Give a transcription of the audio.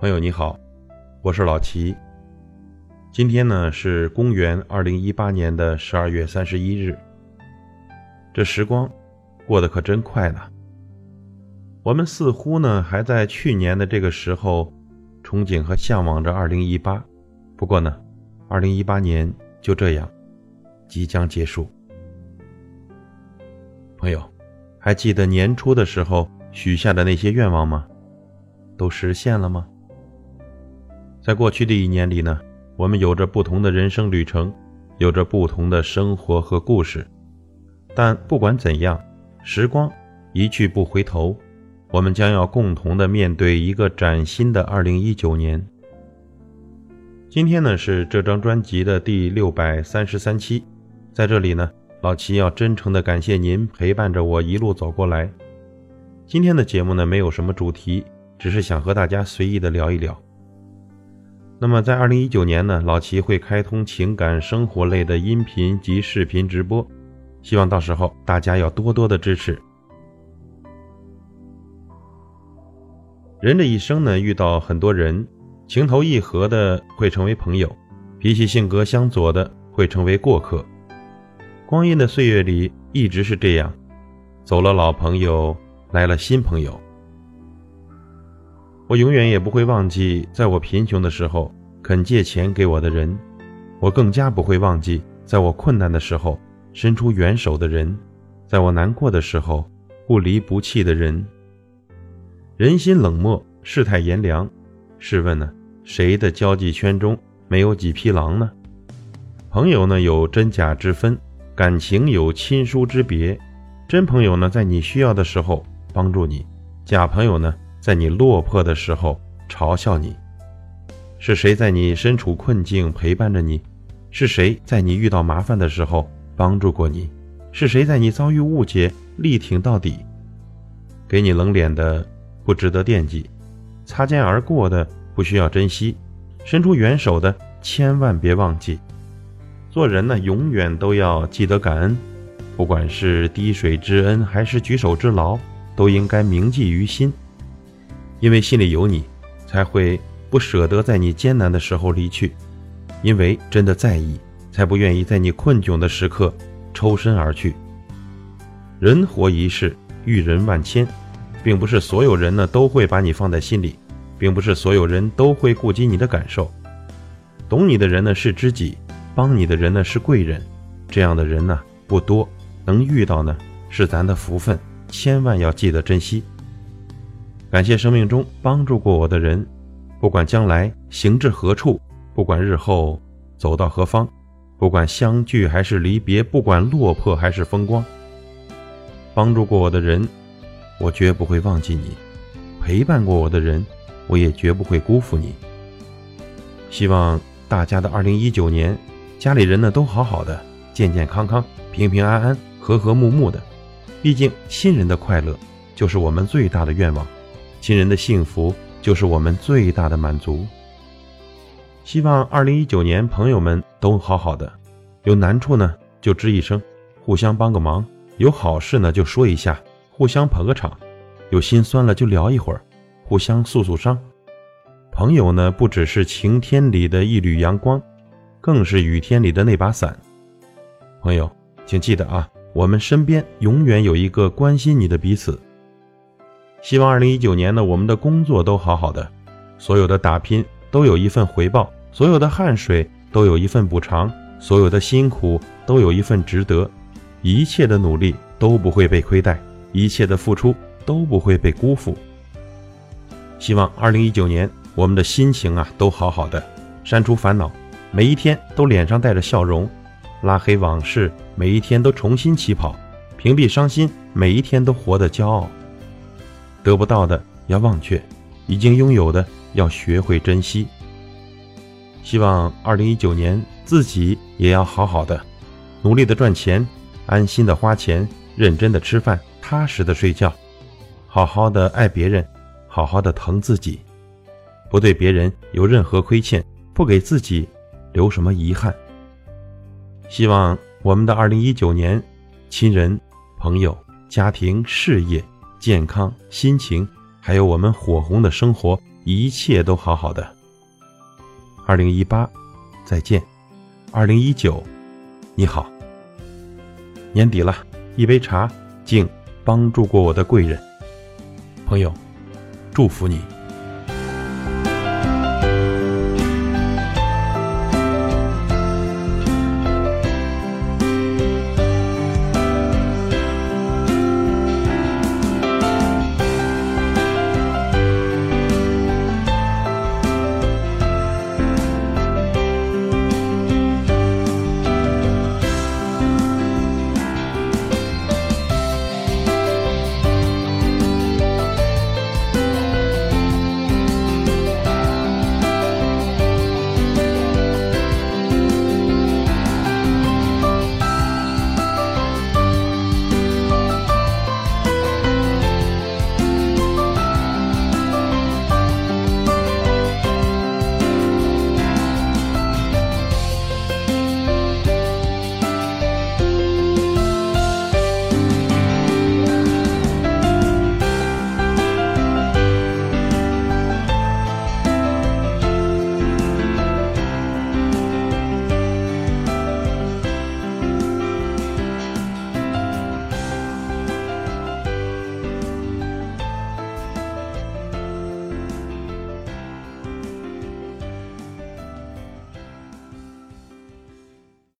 朋友你好，我是老齐。今天呢是公元二零一八年的十二月三十一日。这时光过得可真快呢。我们似乎呢还在去年的这个时候憧憬和向往着二零一八，不过呢，二零一八年就这样即将结束。朋友，还记得年初的时候许下的那些愿望吗？都实现了吗？在过去的一年里呢，我们有着不同的人生旅程，有着不同的生活和故事。但不管怎样，时光一去不回头，我们将要共同的面对一个崭新的二零一九年。今天呢是这张专辑的第六百三十三期，在这里呢，老齐要真诚的感谢您陪伴着我一路走过来。今天的节目呢没有什么主题，只是想和大家随意的聊一聊。那么，在二零一九年呢，老齐会开通情感生活类的音频及视频直播，希望到时候大家要多多的支持。人这一生呢，遇到很多人，情投意合的会成为朋友，脾气性格相左的会成为过客。光阴的岁月里，一直是这样，走了老朋友，来了新朋友。我永远也不会忘记，在我贫穷的时候肯借钱给我的人；我更加不会忘记，在我困难的时候伸出援手的人；在我难过的时候不离不弃的人。人心冷漠，世态炎凉，试问呢，谁的交际圈中没有几匹狼呢？朋友呢，有真假之分；感情有亲疏之别。真朋友呢，在你需要的时候帮助你；假朋友呢？在你落魄的时候嘲笑你，是谁在你身处困境陪伴着你？是谁在你遇到麻烦的时候帮助过你？是谁在你遭遇误解力挺到底？给你冷脸的不值得惦记，擦肩而过的不需要珍惜，伸出援手的千万别忘记。做人呢，永远都要记得感恩，不管是滴水之恩还是举手之劳，都应该铭记于心。因为心里有你，才会不舍得在你艰难的时候离去；因为真的在意，才不愿意在你困窘的时刻抽身而去。人活一世，遇人万千，并不是所有人呢都会把你放在心里，并不是所有人都会顾及你的感受。懂你的人呢是知己，帮你的人呢是贵人，这样的人呢不多，能遇到呢是咱的福分，千万要记得珍惜。感谢生命中帮助过我的人，不管将来行至何处，不管日后走到何方，不管相聚还是离别，不管落魄还是风光，帮助过我的人，我绝不会忘记你；陪伴过我的人，我也绝不会辜负你。希望大家的二零一九年，家里人呢都好好的，健健康康，平平安安，和和睦睦的。毕竟亲人的快乐，就是我们最大的愿望。亲人的幸福就是我们最大的满足。希望二零一九年朋友们都好好的，有难处呢就吱一声，互相帮个忙；有好事呢就说一下，互相捧个场；有心酸了就聊一会儿，互相诉诉伤。朋友呢不只是晴天里的一缕阳光，更是雨天里的那把伞。朋友，请记得啊，我们身边永远有一个关心你的彼此。希望二零一九年呢，我们的工作都好好的，所有的打拼都有一份回报，所有的汗水都有一份补偿，所有的辛苦都有一份值得，一切的努力都不会被亏待，一切的付出都不会被辜负。希望二零一九年我们的心情啊都好好的，删除烦恼，每一天都脸上带着笑容，拉黑往事，每一天都重新起跑，屏蔽伤心，每一天都活得骄傲。得不到的要忘却，已经拥有的要学会珍惜。希望二零一九年自己也要好好的，努力的赚钱，安心的花钱，认真的吃饭，踏实的睡觉，好好的爱别人，好好的疼自己，不对别人有任何亏欠，不给自己留什么遗憾。希望我们的二零一九年，亲人、朋友、家庭、事业。健康、心情还有我们火红的生活，一切都好好的。二零一八，再见；二零一九，你好。年底了，一杯茶，敬帮助过我的贵人。朋友，祝福你。